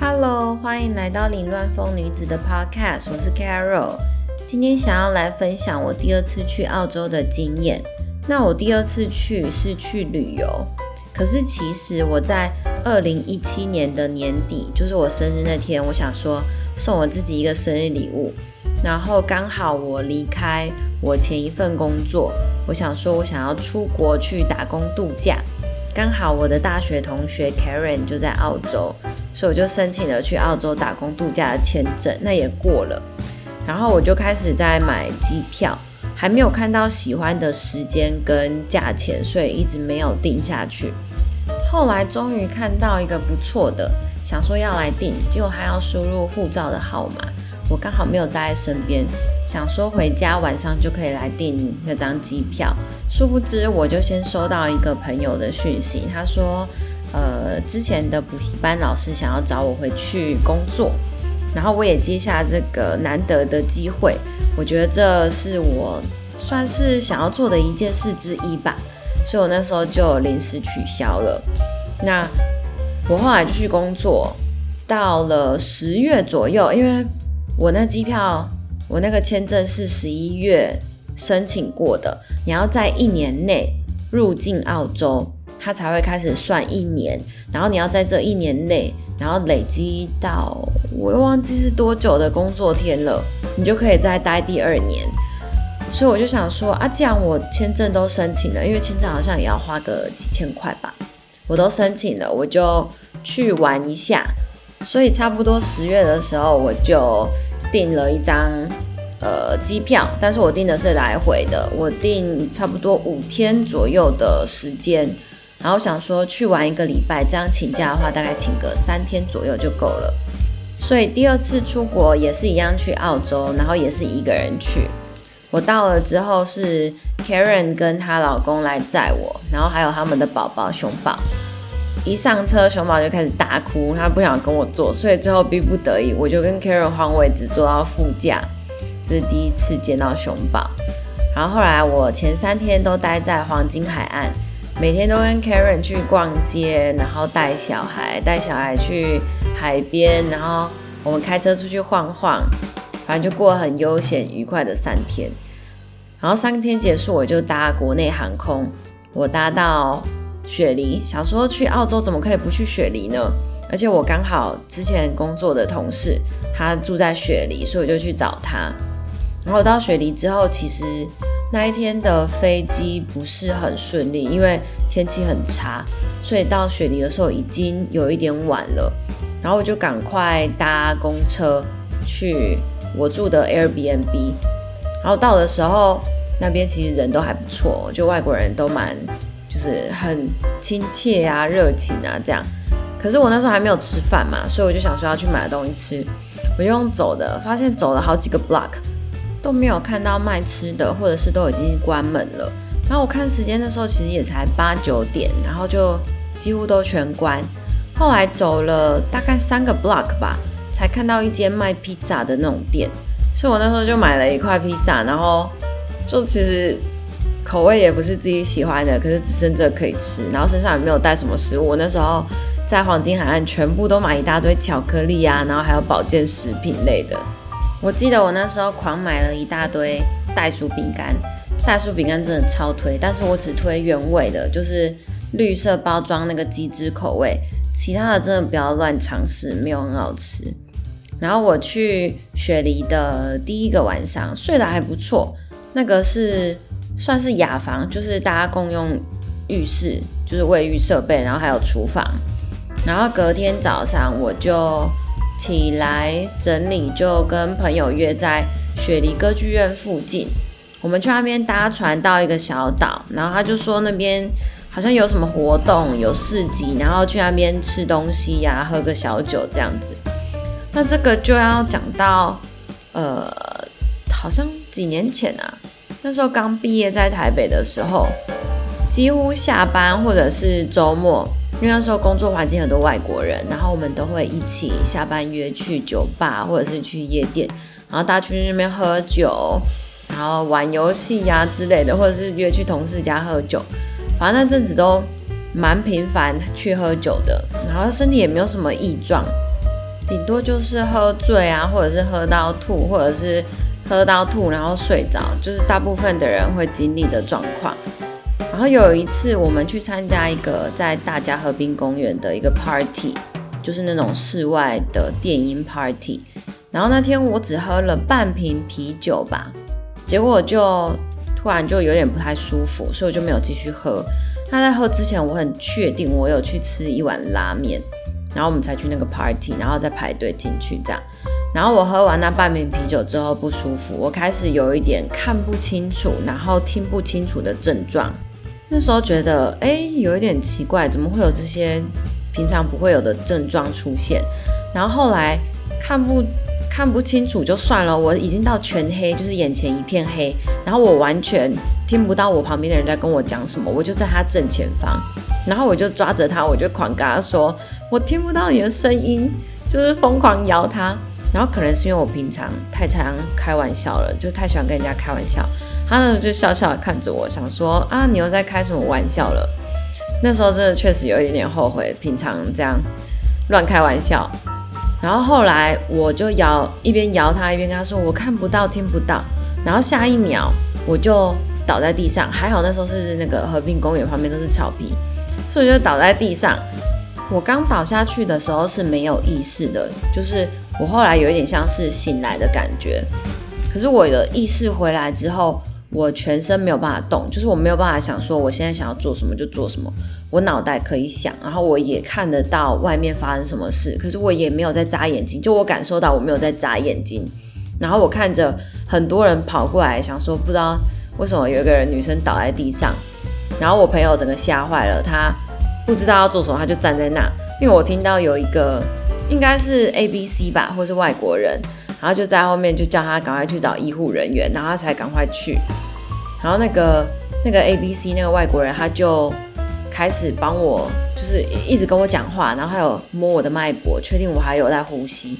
Hello，欢迎来到凌乱风女子的 Podcast，我是 Carol。今天想要来分享我第二次去澳洲的经验。那我第二次去是去旅游，可是其实我在二零一七年的年底，就是我生日那天，我想说送我自己一个生日礼物。然后刚好我离开我前一份工作，我想说我想要出国去打工度假。刚好我的大学同学 Karen 就在澳洲，所以我就申请了去澳洲打工度假的签证，那也过了。然后我就开始在买机票，还没有看到喜欢的时间跟价钱，所以一直没有定下去。后来终于看到一个不错的，想说要来订，结果还要输入护照的号码。我刚好没有带在身边，想说回家晚上就可以来订那张机票。殊不知，我就先收到一个朋友的讯息，他说，呃，之前的补习班老师想要找我回去工作，然后我也接下这个难得的机会，我觉得这是我算是想要做的一件事之一吧，所以我那时候就临时取消了。那我后来就去工作，到了十月左右，因为。我那机票，我那个签证是十一月申请过的。你要在一年内入境澳洲，它才会开始算一年。然后你要在这一年内，然后累积到我又忘记是多久的工作天了，你就可以再待第二年。所以我就想说啊，既然我签证都申请了，因为签证好像也要花个几千块吧，我都申请了，我就去玩一下。所以差不多十月的时候，我就。订了一张呃机票，但是我订的是来回的，我订差不多五天左右的时间，然后想说去玩一个礼拜，这样请假的话大概请个三天左右就够了。所以第二次出国也是一样去澳洲，然后也是一个人去。我到了之后是 Karen 跟她老公来载我，然后还有他们的宝宝熊宝。一上车，熊宝就开始大哭，他不想跟我坐，所以最后逼不得已，我就跟 Karen 换位置坐到副驾。这是第一次见到熊宝。然后后来我前三天都待在黄金海岸，每天都跟 Karen 去逛街，然后带小孩，带小孩去海边，然后我们开车出去晃晃，反正就过很悠闲愉快的三天。然后三天结束，我就搭国内航空，我搭到。雪梨，小时候去澳洲怎么可以不去雪梨呢？而且我刚好之前工作的同事他住在雪梨，所以我就去找他。然后到雪梨之后，其实那一天的飞机不是很顺利，因为天气很差，所以到雪梨的时候已经有一点晚了。然后我就赶快搭公车去我住的 Airbnb。然后到的时候，那边其实人都还不错，就外国人都蛮。就是很亲切啊，热情啊，这样。可是我那时候还没有吃饭嘛，所以我就想说要去买东西吃。我就用走的，发现走了好几个 block 都没有看到卖吃的，或者是都已经关门了。然后我看时间的时候，其实也才八九点，然后就几乎都全关。后来走了大概三个 block 吧，才看到一间卖披萨的那种店，所以我那时候就买了一块披萨，然后就其实。口味也不是自己喜欢的，可是只剩这可以吃，然后身上也没有带什么食物。我那时候在黄金海岸，全部都买一大堆巧克力啊，然后还有保健食品类的。我记得我那时候狂买了一大堆袋鼠饼干，袋鼠饼干真的超推，但是我只推原味的，就是绿色包装那个鸡汁口味，其他的真的不要乱尝试，没有很好吃。然后我去雪梨的第一个晚上睡得还不错，那个是。算是雅房，就是大家共用浴室，就是卫浴设备，然后还有厨房。然后隔天早上我就起来整理，就跟朋友约在雪梨歌剧院附近，我们去那边搭船到一个小岛，然后他就说那边好像有什么活动，有市集，然后去那边吃东西呀，喝个小酒这样子。那这个就要讲到，呃，好像几年前啊。那时候刚毕业在台北的时候，几乎下班或者是周末，因为那时候工作环境很多外国人，然后我们都会一起下班约去酒吧或者是去夜店，然后大家去那边喝酒，然后玩游戏呀之类的，或者是约去同事家喝酒，反正那阵子都蛮频繁去喝酒的，然后身体也没有什么异状，顶多就是喝醉啊，或者是喝到吐，或者是喝到吐然后睡着，就是大部分的人会经历的状况。然后有一次我们去参加一个在大家河滨公园的一个 party，就是那种室外的电音 party。然后那天我只喝了半瓶啤酒吧，结果就突然就有点不太舒服，所以我就没有继续喝。那在喝之前，我很确定我有去吃一碗拉面，然后我们才去那个 party，然后再排队进去这样。然后我喝完那半瓶啤酒之后不舒服，我开始有一点看不清楚，然后听不清楚的症状。那时候觉得哎，有一点奇怪，怎么会有这些平常不会有的症状出现？然后后来看不。看不清楚就算了，我已经到全黑，就是眼前一片黑，然后我完全听不到我旁边的人在跟我讲什么，我就在他正前方，然后我就抓着他，我就狂跟他说，我听不到你的声音，就是疯狂摇他，然后可能是因为我平常太常开玩笑了，就太喜欢跟人家开玩笑，他那时候就笑笑的看着我，想说啊，你又在开什么玩笑了？那时候真的确实有一点点后悔，平常这样乱开玩笑。然后后来我就摇，一边摇他一边跟他说：“我看不到，听不到。”然后下一秒我就倒在地上，还好那时候是那个和平公园旁边都是草皮，所以就倒在地上。我刚倒下去的时候是没有意识的，就是我后来有一点像是醒来的感觉。可是我的意识回来之后。我全身没有办法动，就是我没有办法想说我现在想要做什么就做什么。我脑袋可以想，然后我也看得到外面发生什么事，可是我也没有在眨眼睛。就我感受到我没有在眨眼睛，然后我看着很多人跑过来，想说不知道为什么有一个人女生倒在地上，然后我朋友整个吓坏了，他不知道要做什么，他就站在那，因为我听到有一个应该是 A B C 吧，或是外国人。然后就在后面就叫他赶快去找医护人员，然后他才赶快去。然后那个那个 A B C 那个外国人他就开始帮我，就是一直跟我讲话，然后还有摸我的脉搏，确定我还有在呼吸。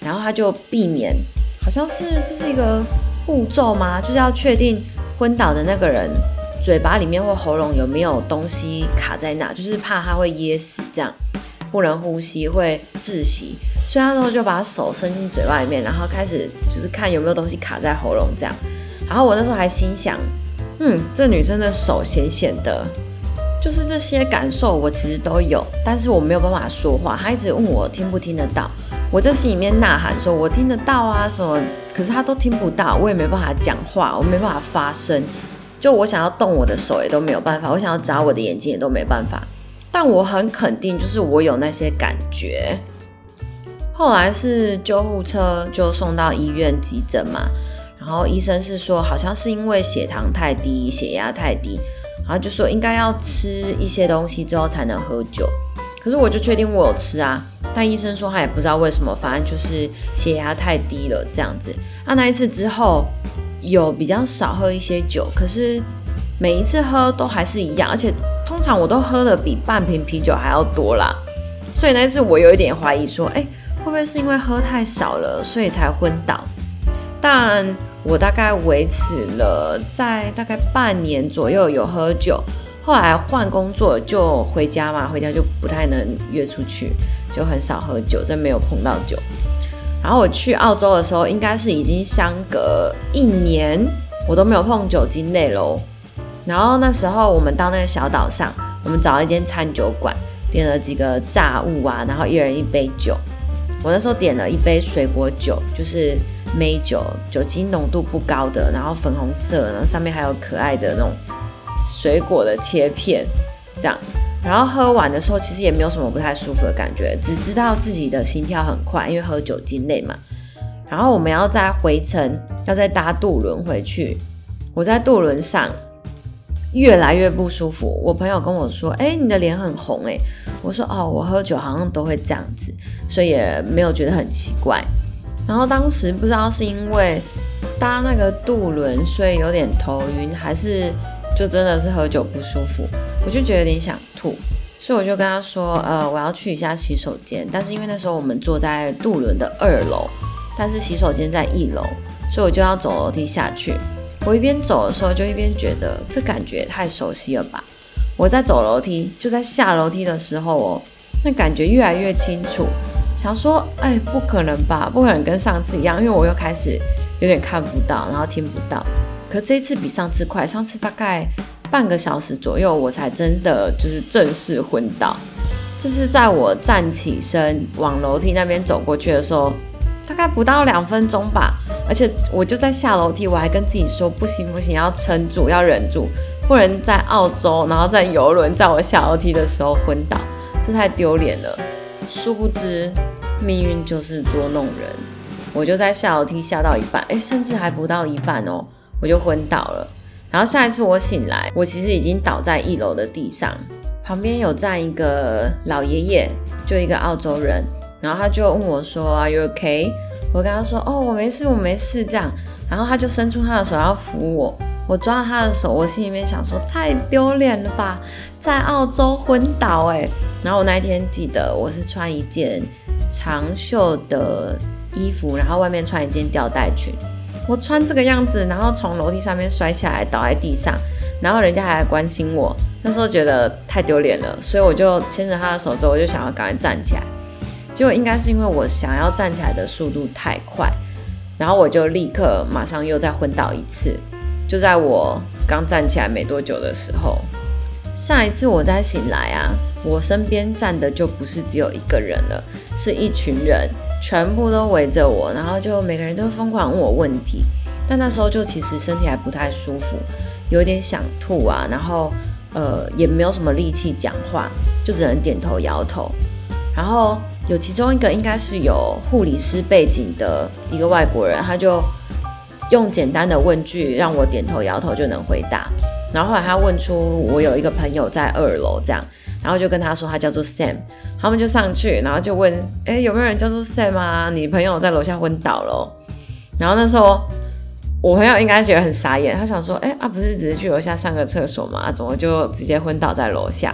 然后他就避免，好像是这是一个步骤吗？就是要确定昏倒的那个人嘴巴里面或喉咙有没有东西卡在那，就是怕他会噎死，这样不能呼吸会窒息。所以那时候就把手伸进嘴巴里面，然后开始就是看有没有东西卡在喉咙这样。然后我那时候还心想，嗯，这女生的手咸咸的，就是这些感受我其实都有，但是我没有办法说话。她一直问我听不听得到，我在心里面呐喊说，我听得到啊什么，可是她都听不到，我也没办法讲话，我没办法发声，就我想要动我的手也都没有办法，我想要眨我的眼睛也都没办法。但我很肯定，就是我有那些感觉。后来是救护车就送到医院急诊嘛，然后医生是说好像是因为血糖太低、血压太低，然后就说应该要吃一些东西之后才能喝酒。可是我就确定我有吃啊，但医生说他也不知道为什么，反正就是血压太低了这样子。那那一次之后有比较少喝一些酒，可是每一次喝都还是一样，而且通常我都喝的比半瓶啤酒还要多啦。所以那次我有一点怀疑说，哎。会不会是因为喝太少了，所以才昏倒？但我大概维持了在大概半年左右有喝酒，后来换工作就回家嘛，回家就不太能约出去，就很少喝酒，真没有碰到酒。然后我去澳洲的时候，应该是已经相隔一年，我都没有碰酒精类喽。然后那时候我们到那个小岛上，我们找了一间餐酒馆，点了几个炸物啊，然后一人一杯酒。我那时候点了一杯水果酒，就是梅酒，酒精浓度不高的，然后粉红色，然后上面还有可爱的那种水果的切片，这样。然后喝完的时候，其实也没有什么不太舒服的感觉，只知道自己的心跳很快，因为喝酒精类嘛。然后我们要再回程，要再搭渡轮回去。我在渡轮上越来越不舒服。我朋友跟我说：“哎，你的脸很红。”哎。我说哦，我喝酒好像都会这样子，所以也没有觉得很奇怪。然后当时不知道是因为搭那个渡轮，所以有点头晕，还是就真的是喝酒不舒服，我就觉得有点想吐，所以我就跟他说，呃，我要去一下洗手间。但是因为那时候我们坐在渡轮的二楼，但是洗手间在一楼，所以我就要走楼梯下去。我一边走的时候，就一边觉得这感觉太熟悉了吧。我在走楼梯，就在下楼梯的时候哦，那感觉越来越清楚，想说，哎，不可能吧，不可能跟上次一样，因为我又开始有点看不到，然后听不到。可这次比上次快，上次大概半个小时左右，我才真的就是正式昏倒。这是在我站起身往楼梯那边走过去的时候，大概不到两分钟吧。而且我就在下楼梯，我还跟自己说，不行不行，要撑住，要忍住，不能在澳洲，然后在游轮在我下楼梯的时候昏倒，这太丢脸了。殊不知，命运就是捉弄人。我就在下楼梯下到一半，哎，甚至还不到一半哦，我就昏倒了。然后下一次我醒来，我其实已经倒在一楼的地上，旁边有站一个老爷爷，就一个澳洲人。然后他就问我说：“Are you okay？” 我跟他说：“哦，我没事，我没事。”这样，然后他就伸出他的手要扶我。我抓他的手，我心里面想说：“太丢脸了吧，在澳洲昏倒哎。”然后我那一天记得我是穿一件长袖的衣服，然后外面穿一件吊带裙。我穿这个样子，然后从楼梯上面摔下来，倒在地上，然后人家还来关心我。那时候觉得太丢脸了，所以我就牵着他的手之后，我就想要赶快站起来。结果应该是因为我想要站起来的速度太快，然后我就立刻马上又再昏倒一次。就在我刚站起来没多久的时候，下一次我再醒来啊，我身边站的就不是只有一个人了，是一群人，全部都围着我，然后就每个人都疯狂问我问题。但那时候就其实身体还不太舒服，有点想吐啊，然后呃也没有什么力气讲话，就只能点头摇头。然后有其中一个应该是有护理师背景的一个外国人，他就。用简单的问句让我点头摇头就能回答，然后后来他问出我有一个朋友在二楼这样，然后就跟他说他叫做 Sam，他们就上去，然后就问，哎有没有人叫做 Sam 啊？你朋友在楼下昏倒了。然后那时候我朋友应该觉得很傻眼，他想说，哎啊不是只是去楼下上个厕所吗？怎么就直接昏倒在楼下？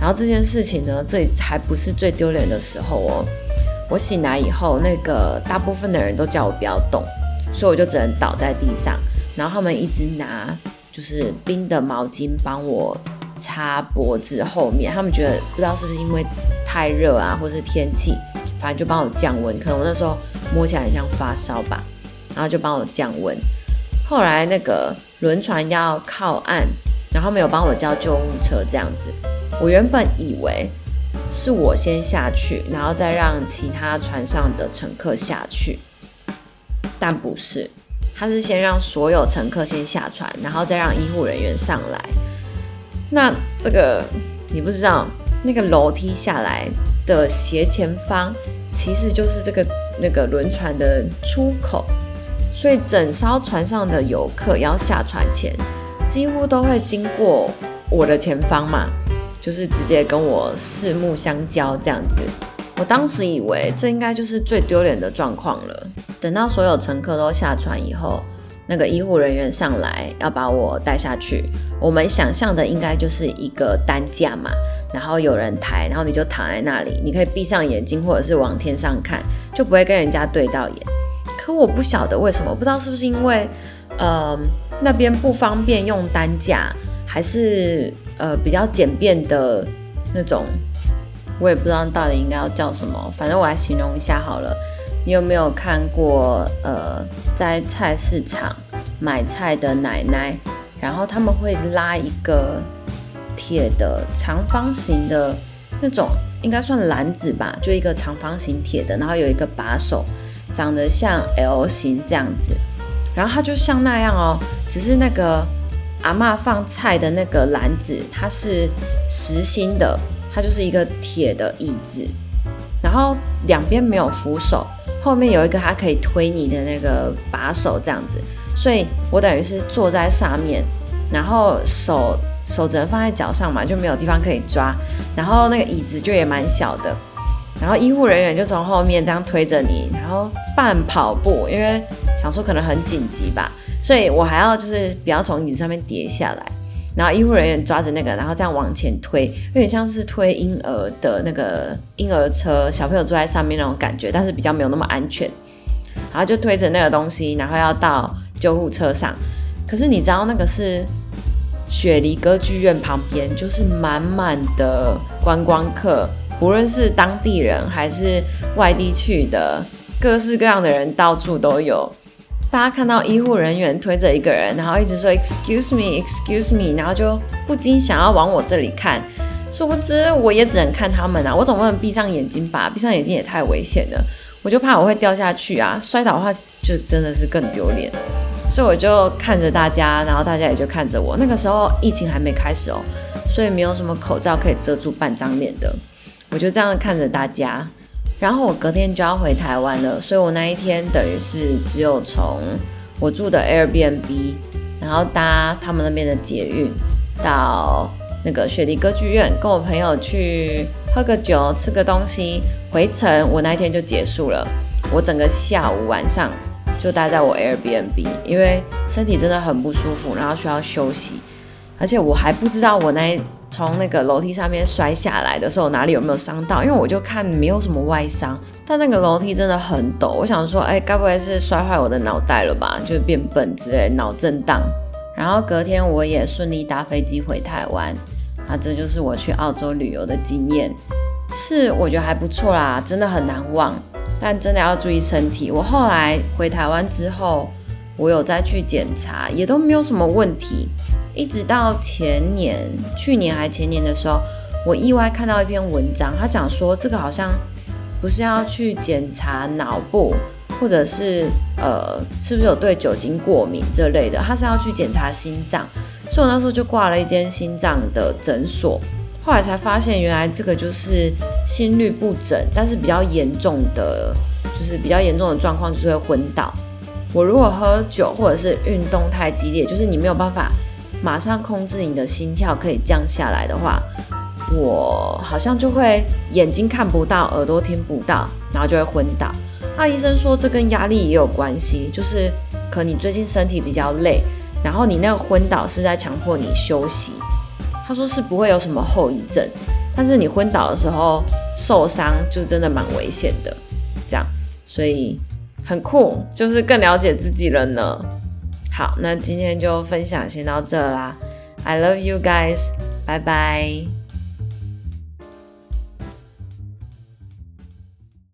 然后这件事情呢，这还不是最丢脸的时候哦。我醒来以后，那个大部分的人都叫我不要动。所以我就只能倒在地上，然后他们一直拿就是冰的毛巾帮我擦脖子后面，他们觉得不知道是不是因为太热啊，或是天气，反正就帮我降温。可能我那时候摸起来很像发烧吧，然后就帮我降温。后来那个轮船要靠岸，然后没有帮我叫救护车这样子。我原本以为是我先下去，然后再让其他船上的乘客下去。但不是，他是先让所有乘客先下船，然后再让医护人员上来。那这个你不知道，那个楼梯下来的斜前方其实就是这个那个轮船的出口，所以整艘船上的游客要下船前，几乎都会经过我的前方嘛，就是直接跟我四目相交这样子。我当时以为这应该就是最丢脸的状况了。等到所有乘客都下船以后，那个医护人员上来要把我带下去。我们想象的应该就是一个担架嘛，然后有人抬，然后你就躺在那里，你可以闭上眼睛或者是往天上看，就不会跟人家对到眼。可我不晓得为什么，不知道是不是因为呃那边不方便用担架，还是呃比较简便的那种。我也不知道到底应该要叫什么，反正我来形容一下好了。你有没有看过呃，在菜市场买菜的奶奶，然后他们会拉一个铁的长方形的那种，应该算篮子吧，就一个长方形铁的，然后有一个把手，长得像 L 型这样子，然后它就像那样哦，只是那个阿妈放菜的那个篮子，它是实心的。它就是一个铁的椅子，然后两边没有扶手，后面有一个它可以推你的那个把手，这样子。所以我等于是坐在上面，然后手手只能放在脚上嘛，就没有地方可以抓。然后那个椅子就也蛮小的，然后医护人员就从后面这样推着你，然后半跑步，因为想说可能很紧急吧，所以我还要就是不要从椅子上面跌下来。然后医护人员抓着那个，然后这样往前推，有点像是推婴儿的那个婴儿车，小朋友坐在上面那种感觉，但是比较没有那么安全。然后就推着那个东西，然后要到救护车上。可是你知道那个是雪梨歌剧院旁边，就是满满的观光客，不论是当地人还是外地去的，各式各样的人到处都有。大家看到医护人员推着一个人，然后一直说 “excuse me, excuse me”，然后就不禁想要往我这里看。殊不知，我也只能看他们啊，我总不能闭上眼睛吧？闭上眼睛也太危险了，我就怕我会掉下去啊！摔倒的话，就真的是更丢脸。所以我就看着大家，然后大家也就看着我。那个时候疫情还没开始哦，所以没有什么口罩可以遮住半张脸的。我就这样看着大家。然后我隔天就要回台湾了，所以我那一天等于是只有从我住的 Airbnb，然后搭他们那边的捷运到那个雪梨歌剧院，跟我朋友去喝个酒、吃个东西，回程我那一天就结束了。我整个下午晚上就待在我 Airbnb，因为身体真的很不舒服，然后需要休息，而且我还不知道我那。从那个楼梯上面摔下来的时候，哪里有没有伤到？因为我就看没有什么外伤，但那个楼梯真的很陡。我想说，哎，该不会是摔坏我的脑袋了吧？就是变笨之类，脑震荡。然后隔天我也顺利搭飞机回台湾，啊，这就是我去澳洲旅游的经验，是我觉得还不错啦，真的很难忘。但真的要注意身体。我后来回台湾之后，我有再去检查，也都没有什么问题。一直到前年、去年还前年的时候，我意外看到一篇文章，他讲说这个好像不是要去检查脑部，或者是呃是不是有对酒精过敏这类的，他是要去检查心脏，所以我那时候就挂了一间心脏的诊所，后来才发现原来这个就是心律不整，但是比较严重的，就是比较严重的状况就是会昏倒。我如果喝酒或者是运动太激烈，就是你没有办法。马上控制你的心跳可以降下来的话，我好像就会眼睛看不到，耳朵听不到，然后就会昏倒。那医生说这跟压力也有关系，就是可你最近身体比较累，然后你那个昏倒是在强迫你休息。他说是不会有什么后遗症，但是你昏倒的时候受伤就是真的蛮危险的。这样，所以很酷，就是更了解自己了呢。好，那今天就分享先到这啦。I love you guys，拜拜。